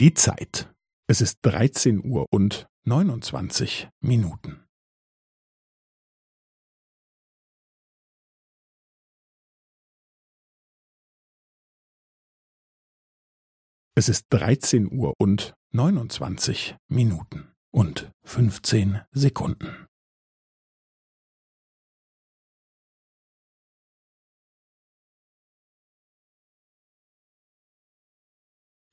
Die Zeit. Es ist 13 Uhr und 29 Minuten. Es ist 13 Uhr und 29 Minuten und 15 Sekunden.